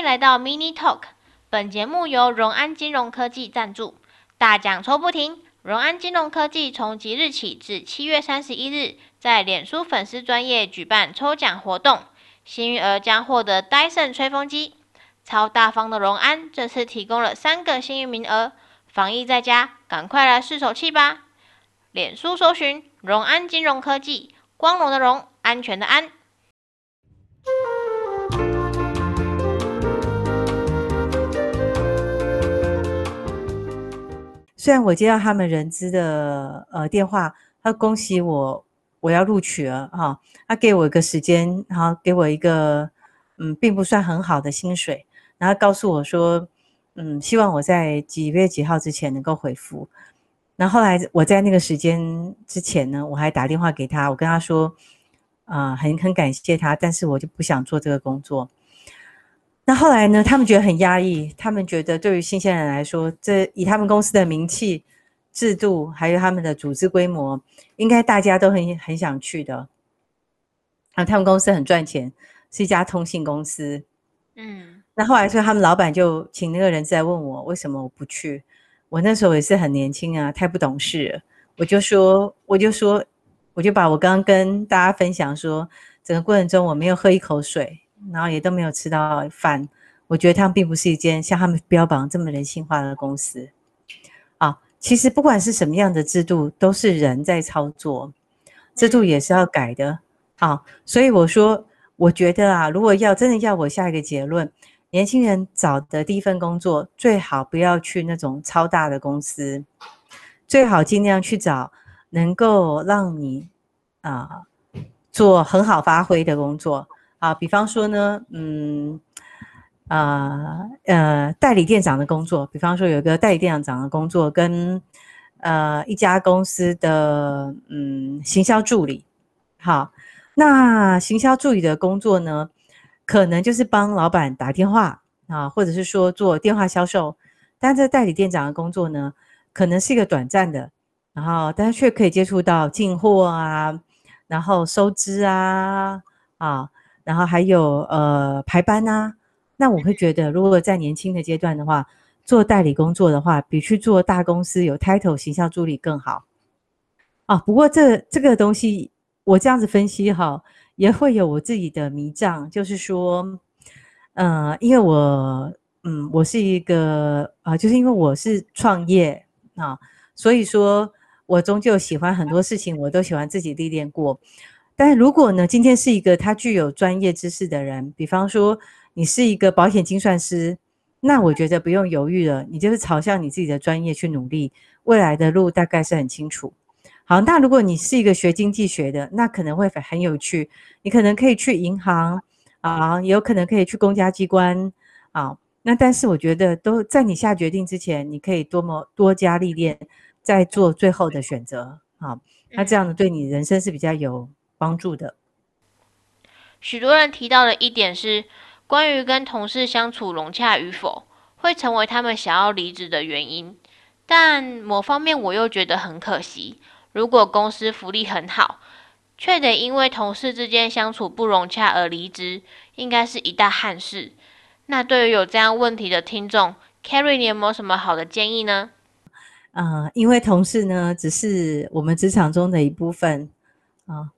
迎来到 Mini Talk。本节目由荣安金融科技赞助。大奖抽不停，荣安金融科技从即日起至七月三十一日，在脸书粉丝专页举办抽奖活动，幸运儿将获得 Dyson 吹风机。超大方的荣安这次提供了三个幸运名额，防疫在家，赶快来试手气吧！脸书搜寻荣安金融科技，光荣的荣，安全的安。虽然我接到他们人资的呃电话，他恭喜我我要录取了哈、哦，他给我一个时间，然后给我一个嗯并不算很好的薪水，然后告诉我说嗯希望我在几月几号之前能够回复。那后来我在那个时间之前呢，我还打电话给他，我跟他说啊、很很感谢他，但是我就不想做这个工作。那后来呢？他们觉得很压抑，他们觉得对于新鲜人来说，这以他们公司的名气、制度，还有他们的组织规模，应该大家都很很想去的。啊，他们公司很赚钱，是一家通信公司。嗯，那后来说他们老板就请那个人在问我，为什么我不去？我那时候也是很年轻啊，太不懂事了。我就说，我就说，我就把我刚刚跟大家分享说，整个过程中我没有喝一口水。然后也都没有吃到饭，我觉得他们并不是一间像他们标榜这么人性化的公司。啊，其实不管是什么样的制度，都是人在操作，制度也是要改的。啊，所以我说，我觉得啊，如果要真的要我下一个结论，年轻人找的第一份工作，最好不要去那种超大的公司，最好尽量去找能够让你啊做很好发挥的工作。啊，比方说呢，嗯，啊，呃，呃，代理店长的工作，比方说有一个代理店长的工作，跟呃一家公司的嗯行销助理，好，那行销助理的工作呢，可能就是帮老板打电话啊，或者是说做电话销售，但这代理店长的工作呢，可能是一个短暂的，然后但是却可以接触到进货啊，然后收支啊，啊。然后还有呃排班呐，那我会觉得，如果在年轻的阶段的话，做代理工作的话，比去做大公司有 title 形象助理更好。啊，不过这这个东西我这样子分析哈，也会有我自己的迷障，就是说，呃，因为我嗯，我是一个啊、就是因为我是创业啊，所以说我终究喜欢很多事情，我都喜欢自己历练过。但是如果呢，今天是一个他具有专业知识的人，比方说你是一个保险精算师，那我觉得不用犹豫了，你就是朝向你自己的专业去努力，未来的路大概是很清楚。好，那如果你是一个学经济学的，那可能会很有趣，你可能可以去银行啊，也有可能可以去公家机关啊。那但是我觉得都在你下决定之前，你可以多么多加历练，再做最后的选择。好，那这样子对你人生是比较有。帮助的。许多人提到的一点是，关于跟同事相处融洽与否，会成为他们想要离职的原因。但某方面我又觉得很可惜，如果公司福利很好，却得因为同事之间相处不融洽而离职，应该是一大憾事。那对于有这样问题的听众，Carrie，你有没有什么好的建议呢？呃，因为同事呢，只是我们职场中的一部分啊。呃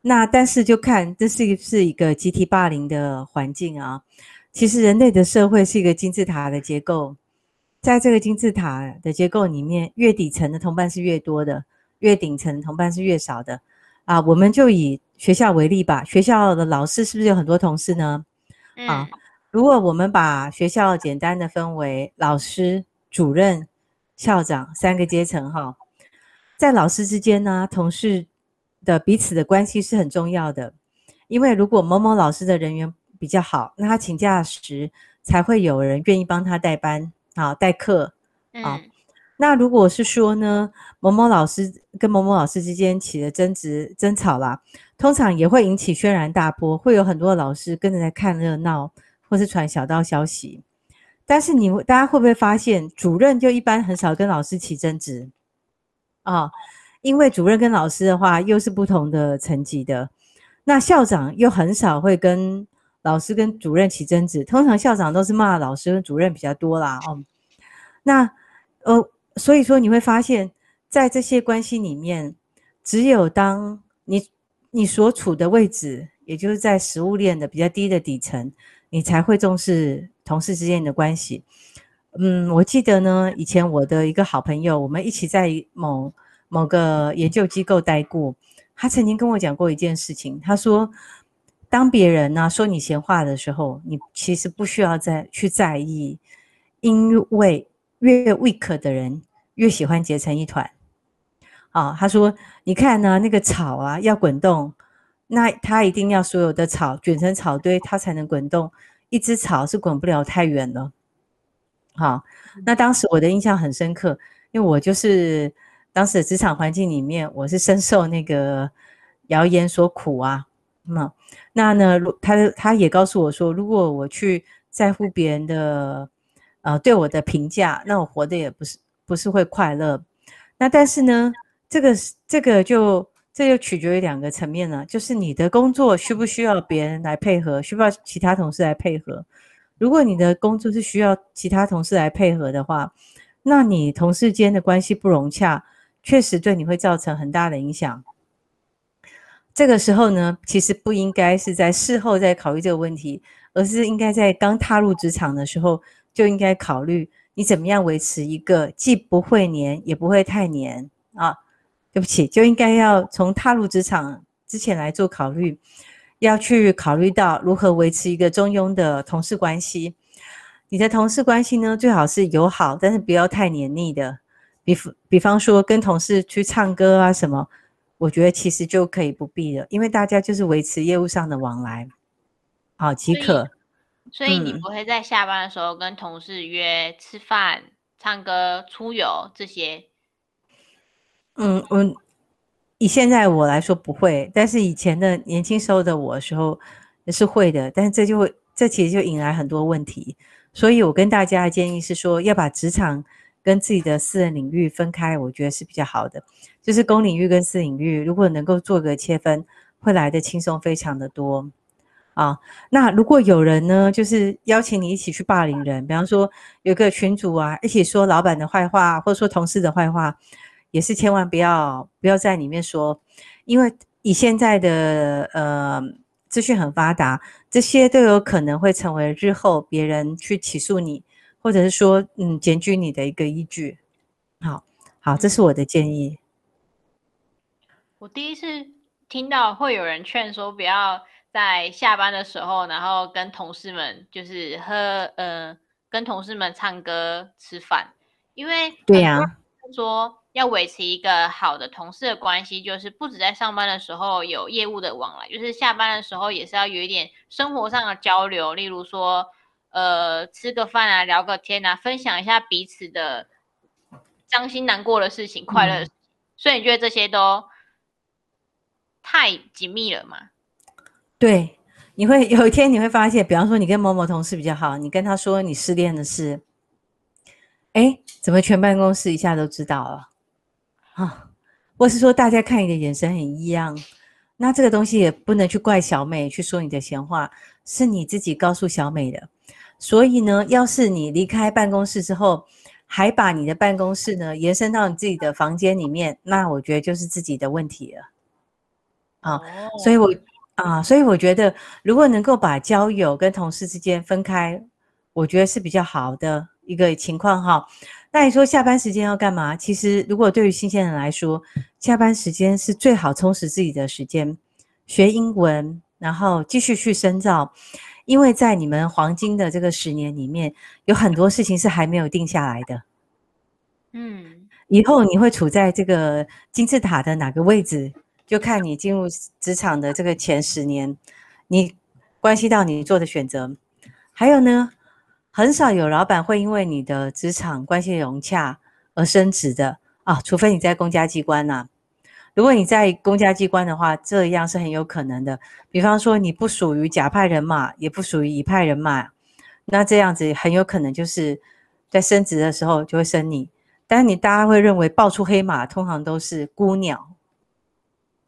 那但是就看这是是一个集体霸凌的环境啊。其实人类的社会是一个金字塔的结构，在这个金字塔的结构里面，越底层的同伴是越多的，越顶层的同伴是越少的啊。我们就以学校为例吧，学校的老师是不是有很多同事呢？啊，如果我们把学校简单的分为老师、主任、校长三个阶层哈，在老师之间呢，同事。的彼此的关系是很重要的，因为如果某某老师的人缘比较好，那他请假时才会有人愿意帮他代班啊，代课啊。嗯、那如果是说呢，某某老师跟某某老师之间起了争执、争吵啦，通常也会引起轩然大波，会有很多老师跟着来看热闹，或是传小道消息。但是你大家会不会发现，主任就一般很少跟老师起争执啊？因为主任跟老师的话又是不同的层级的，那校长又很少会跟老师跟主任起争执，通常校长都是骂老师跟主任比较多啦。哦，那呃，所以说你会发现在这些关系里面，只有当你你所处的位置，也就是在食物链的比较低的底层，你才会重视同事之间的关系。嗯，我记得呢，以前我的一个好朋友，我们一起在某某个研究机构待过。他曾经跟我讲过一件事情，他说，当别人呢、说你闲话的时候，你其实不需要再去在意，因为越 weak 的人越喜欢结成一团。啊，他说，你看呢、那个草啊要滚动，那它一定要所有的草卷成草堆，它才能滚动。一只草是滚不了太远了。好，那当时我的印象很深刻，因为我就是当时的职场环境里面，我是深受那个谣言所苦啊。那那呢，他他也告诉我说，如果我去在乎别人的呃对我的评价，那我活得也不是不是会快乐。那但是呢，这个这个就这就取决于两个层面了，就是你的工作需不需要别人来配合，需不需要其他同事来配合。如果你的工作是需要其他同事来配合的话，那你同事间的关系不融洽，确实对你会造成很大的影响。这个时候呢，其实不应该是在事后再考虑这个问题，而是应该在刚踏入职场的时候就应该考虑你怎么样维持一个既不会黏也不会太黏啊。对不起，就应该要从踏入职场之前来做考虑。要去考虑到如何维持一个中庸的同事关系。你的同事关系呢，最好是友好，但是不要太黏腻的。比比方说，跟同事去唱歌啊什么，我觉得其实就可以不必了，因为大家就是维持业务上的往来，好即可。所以你不会在下班的时候跟同事约吃饭、唱歌、出游这些？嗯，我。以现在我来说不会，但是以前的年轻时候的我的时候也是会的，但是这就会这其实就引来很多问题，所以我跟大家的建议是说，要把职场跟自己的私人领域分开，我觉得是比较好的，就是公领域跟私领域如果能够做个切分，会来得轻松非常的多啊。那如果有人呢，就是邀请你一起去霸凌人，比方说有个群主啊，一起说老板的坏话，或者说同事的坏话。也是千万不要不要在里面说，因为以现在的呃资讯很发达，这些都有可能会成为日后别人去起诉你，或者是说嗯检举你的一个依据。好，好，这是我的建议。我第一次听到会有人劝说不要在下班的时候，然后跟同事们就是喝呃跟同事们唱歌吃饭，因为对呀、啊，说。要维持一个好的同事的关系，就是不止在上班的时候有业务的往来，就是下班的时候也是要有一点生活上的交流，例如说，呃，吃个饭啊，聊个天啊，分享一下彼此的伤心难过的事情、快乐的事情。嗯。所以你觉得这些都太紧密了吗？对，你会有一天你会发现，比方说你跟某某同事比较好，你跟他说你失恋的事，哎，怎么全办公室一下都知道了？啊，或是说大家看你的眼神很异样，那这个东西也不能去怪小美去说你的闲话，是你自己告诉小美的。所以呢，要是你离开办公室之后，还把你的办公室呢延伸到你自己的房间里面，那我觉得就是自己的问题了。啊，所以我啊，所以我觉得如果能够把交友跟同事之间分开，我觉得是比较好的一个情况哈。那你说下班时间要干嘛？其实，如果对于新鲜人来说，下班时间是最好充实自己的时间，学英文，然后继续去深造。因为在你们黄金的这个十年里面，有很多事情是还没有定下来的。嗯，以后你会处在这个金字塔的哪个位置，就看你进入职场的这个前十年，你关系到你做的选择。还有呢？很少有老板会因为你的职场关系融洽而升职的啊，除非你在公家机关呐、啊。如果你在公家机关的话，这样是很有可能的。比方说你不属于甲派人马，也不属于乙派人马，那这样子很有可能就是在升职的时候就会升你。但是你大家会认为爆出黑马通常都是孤鸟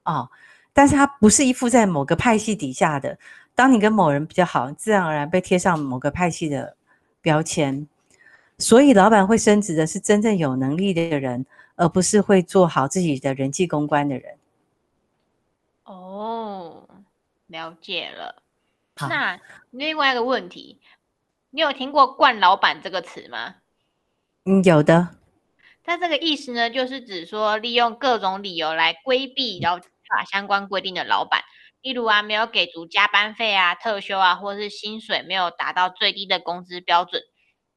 哦，但是它不是依附在某个派系底下的。当你跟某人比较好，自然而然被贴上某个派系的标签。所以，老板会升职的是真正有能力的人，而不是会做好自己的人际公关的人。哦，了解了。好那另外一个问题，你有听过“冠老板”这个词吗？嗯，有的。它这个意思呢，就是指说利用各种理由来规避劳法相关规定的老板，例如啊，没有给足加班费啊、特休啊，或是薪水没有达到最低的工资标准。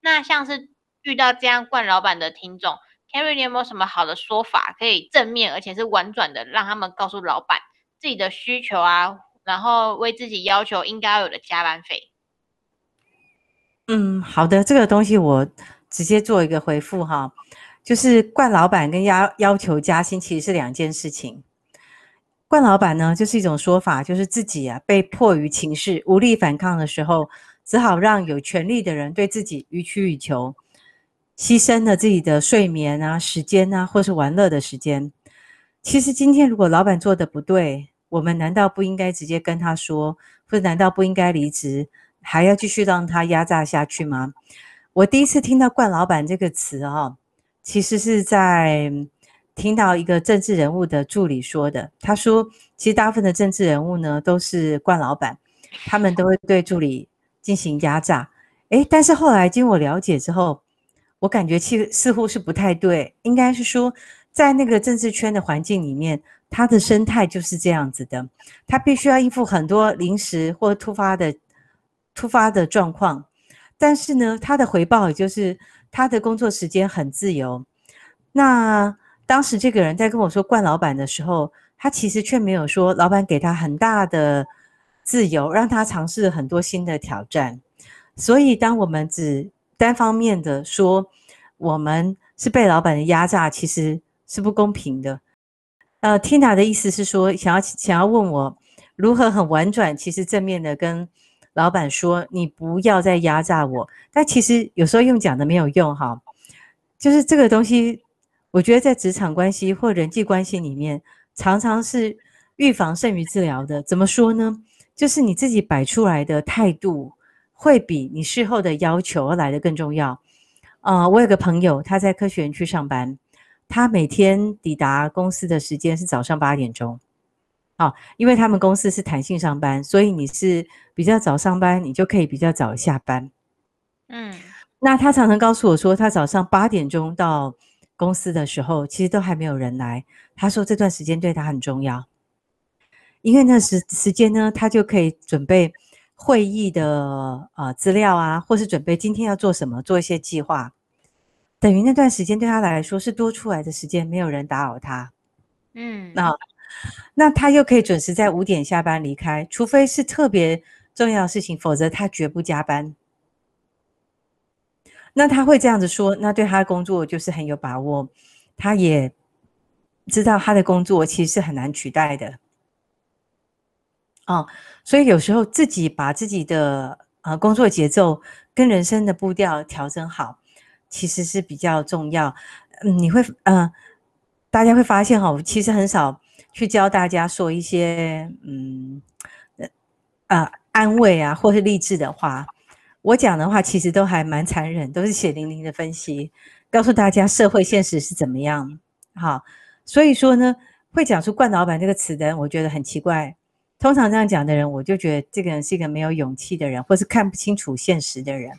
那像是遇到这样惯老板的听众，Kerry，你有没有什么好的说法，可以正面而且是婉转的，让他们告诉老板自己的需求啊，然后为自己要求应该要有的加班费？嗯，好的，这个东西我直接做一个回复哈，就是惯老板跟要要求加薪其实是两件事情。惯老板呢，就是一种说法，就是自己啊被迫于情势无力反抗的时候。只好让有权力的人对自己予取予求，牺牲了自己的睡眠啊、时间啊，或是玩乐的时间。其实今天如果老板做的不对，我们难道不应该直接跟他说，或者难道不应该离职，还要继续让他压榨下去吗？我第一次听到“惯老板”这个词啊，其实是在听到一个政治人物的助理说的。他说，其实大部分的政治人物呢都是惯老板，他们都会对助理。进行压榨，诶，但是后来经我了解之后，我感觉其实似乎是不太对，应该是说，在那个政治圈的环境里面，他的生态就是这样子的，他必须要应付很多临时或突发的突发的状况，但是呢，他的回报也就是他的工作时间很自由。那当时这个人在跟我说惯老板的时候，他其实却没有说老板给他很大的。自由让他尝试很多新的挑战，所以当我们只单方面的说我们是被老板的压榨，其实是不公平的。呃，Tina 的意思是说，想要想要问我如何很婉转，其实正面的跟老板说，你不要再压榨我。但其实有时候用讲的没有用哈，就是这个东西，我觉得在职场关系或人际关系里面，常常是预防胜于治疗的。怎么说呢？就是你自己摆出来的态度，会比你事后的要求而来的更重要。啊、呃，我有个朋友，他在科学园区上班，他每天抵达公司的时间是早上八点钟。啊，因为他们公司是弹性上班，所以你是比较早上班，你就可以比较早下班。嗯，那他常常告诉我说，他早上八点钟到公司的时候，其实都还没有人来。他说这段时间对他很重要。因为那时时间呢，他就可以准备会议的呃资料啊，或是准备今天要做什么，做一些计划。等于那段时间对他来说是多出来的时间，没有人打扰他。嗯，那那他又可以准时在五点下班离开，除非是特别重要的事情，否则他绝不加班。那他会这样子说，那对他的工作就是很有把握，他也知道他的工作其实是很难取代的。哦，所以有时候自己把自己的呃工作节奏跟人生的步调调整好，其实是比较重要。嗯，你会呃，大家会发现哈，我其实很少去教大家说一些嗯呃安慰啊或是励志的话。我讲的话其实都还蛮残忍，都是血淋淋的分析，告诉大家社会现实是怎么样。好，所以说呢，会讲出“冠老板”这个词的人，我觉得很奇怪。通常这样讲的人，我就觉得这个人是一个没有勇气的人，或是看不清楚现实的人。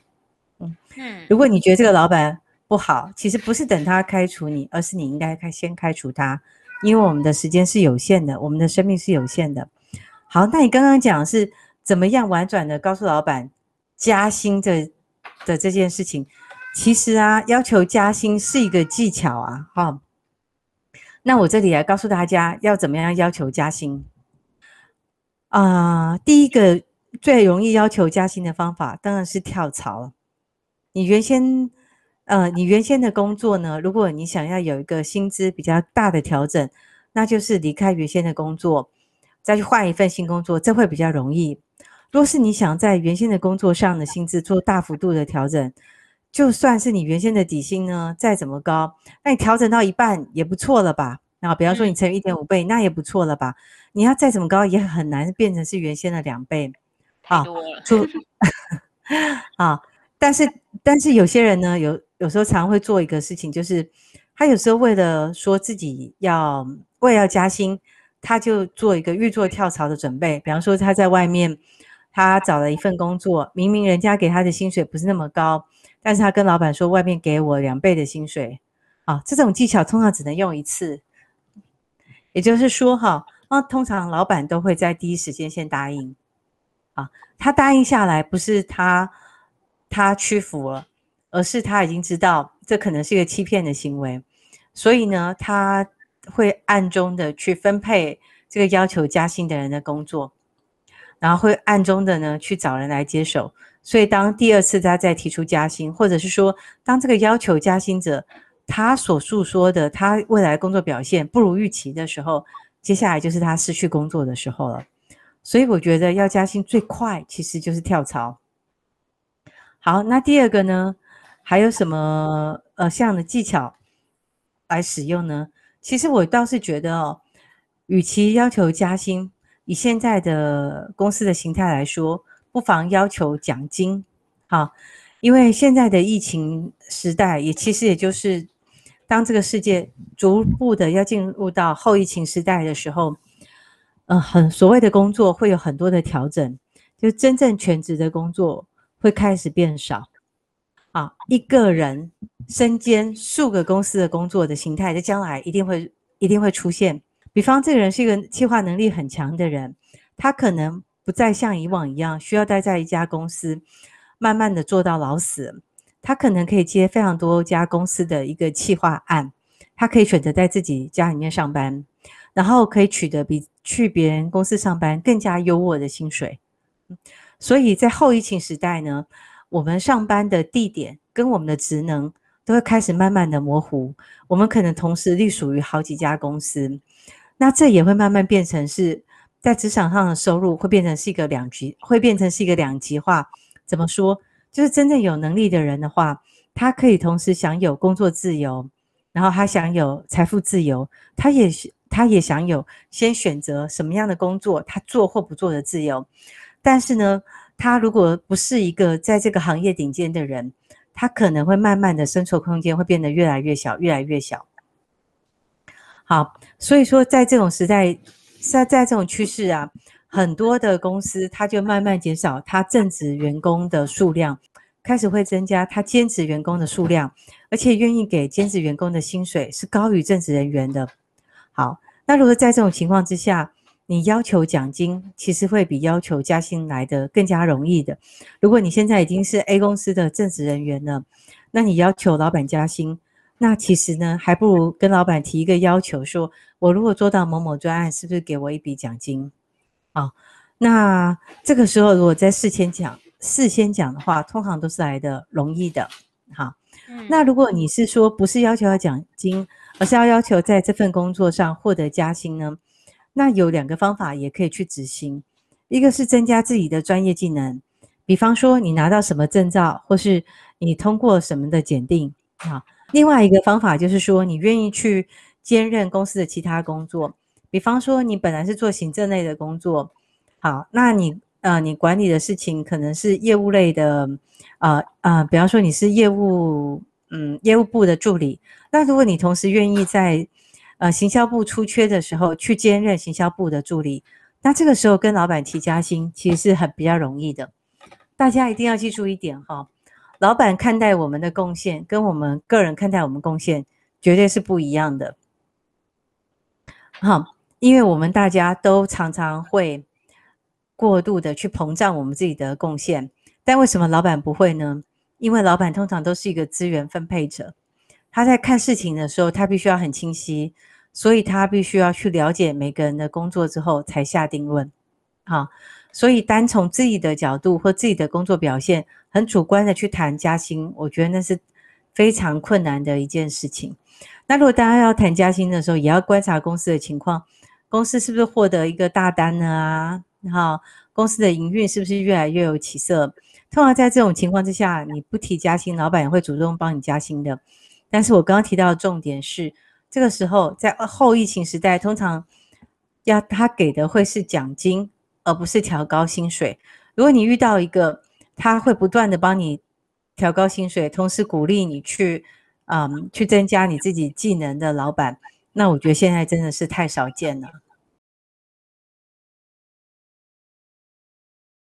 嗯嗯，如果你觉得这个老板不好，其实不是等他开除你，而是你应该开先开除他，因为我们的时间是有限的，我们的生命是有限的。好，那你刚刚讲是怎么样婉转的告诉老板加薪的的这件事情，其实啊，要求加薪是一个技巧啊。好，那我这里来告诉大家要怎么样要求加薪。啊、第一个最容易要求加薪的方法当然是跳槽。你原先，呃，你原先的工作呢，如果你想要有一个薪资比较大的调整，那就是离开原先的工作，再去换一份新工作，这会比较容易。若是你想在原先的工作上的薪资做大幅度的调整，就算是你原先的底薪呢，再怎么高，那你调整到一半也不错了吧？啊，比方说你乘以一点五倍，那也不错了吧？你要再怎么高，也很难变成是原先的两倍。太多了。啊，但是但是有些人呢，有有时候常会做一个事情，就是他有时候为了说自己要为了要加薪，他就做一个预做跳槽的准备。比方说他在外面，他找了一份工作，明明人家给他的薪水不是那么高，但是他跟老板说外面给我两倍的薪水。啊，这种技巧通常只能用一次，也就是说哈，那通常老板都会在第一时间先答应。啊，他答应下来不是他他屈服了，而是他已经知道这可能是一个欺骗的行为，所以呢，他会暗中的去分配这个要求加薪的人的工作，然后会暗中的呢去找人来接手。所以当第二次他再提出加薪，或者是说当这个要求加薪者他所诉说的他未来工作表现不如预期的时候，接下来就是他失去工作的时候了。所以我觉得要加薪最快，其实就是跳槽。好，那第二个呢，还有什么呃像的技巧来使用呢？其实我倒是觉得哦，与其要求加薪，以现在的公司的形态来说，不妨要求奖金。好，因为现在的疫情时代，也其实也就是当这个世界逐步的要进入到后疫情时代的时候。呃，很所谓的工作会有很多的调整，就真正全职的工作会开始变少。啊，一个人身兼数个公司的工作的形态，在将来一定会一定会出现。比方，这个人是一个企划能力很强的人，他可能不再像以往一样需要待在一家公司，慢慢的做到老死。他可能可以接非常多家公司的一个企划案，他可以选择在自己家里面上班。然后可以取得比去别人公司上班更加优渥的薪水，所以在后疫情时代呢，我们上班的地点跟我们的职能都会开始慢慢的模糊。我们可能同时隶属于好几家公司，那这也会慢慢变成是在职场上的收入会变成是一个两极，会变成是一个两极化。怎么说？就是真正有能力的人的话，他可以同时享有工作自由，然后他享有财富自由，他也。他也享有先选择什么样的工作，他做或不做的自由。但是呢，他如果不是一个在这个行业顶尖的人，他可能会慢慢的生存空间会变得越来越小，越来越小。好，所以说在这种时代，在在这种趋势啊，很多的公司他就慢慢减少他正职员工的数量，开始会增加他兼职员工的数量，而且愿意给兼职员工的薪水是高于正职人员的。好。那如果在这种情况之下，你要求奖金，其实会比要求加薪来的更加容易的。如果你现在已经是 A 公司的正职人员了，那你要求老板加薪，那其实呢，还不如跟老板提一个要求，说我如果做到某某专案，是不是给我一笔奖金？啊，那这个时候如果在事先讲，事先讲的话，通常都是来的容易的。好，那如果你是说不是要求要奖金，而是要要求在这份工作上获得加薪呢？那有两个方法也可以去执行，一个是增加自己的专业技能，比方说你拿到什么证照，或是你通过什么的检定啊。另外一个方法就是说，你愿意去兼任公司的其他工作，比方说你本来是做行政类的工作，好，那你呃你管理的事情可能是业务类的，呃呃，比方说你是业务。嗯，业务部的助理。那如果你同时愿意在呃行销部出缺的时候去兼任行销部的助理，那这个时候跟老板提加薪其实是很比较容易的。大家一定要记住一点哈，老板看待我们的贡献跟我们个人看待我们贡献绝对是不一样的。好，因为我们大家都常常会过度的去膨胀我们自己的贡献，但为什么老板不会呢？因为老板通常都是一个资源分配者，他在看事情的时候，他必须要很清晰，所以他必须要去了解每个人的工作之后才下定论。好，所以单从自己的角度或自己的工作表现，很主观的去谈加薪，我觉得那是非常困难的一件事情。那如果大家要谈加薪的时候，也要观察公司的情况，公司是不是获得一个大单呢？啊，好，公司的营运是不是越来越有起色？通常在这种情况之下，你不提加薪，老板也会主动帮你加薪的。但是我刚刚提到的重点是，这个时候在后疫情时代，通常要他给的会是奖金，而不是调高薪水。如果你遇到一个他会不断的帮你调高薪水，同时鼓励你去，嗯，去增加你自己技能的老板，那我觉得现在真的是太少见了。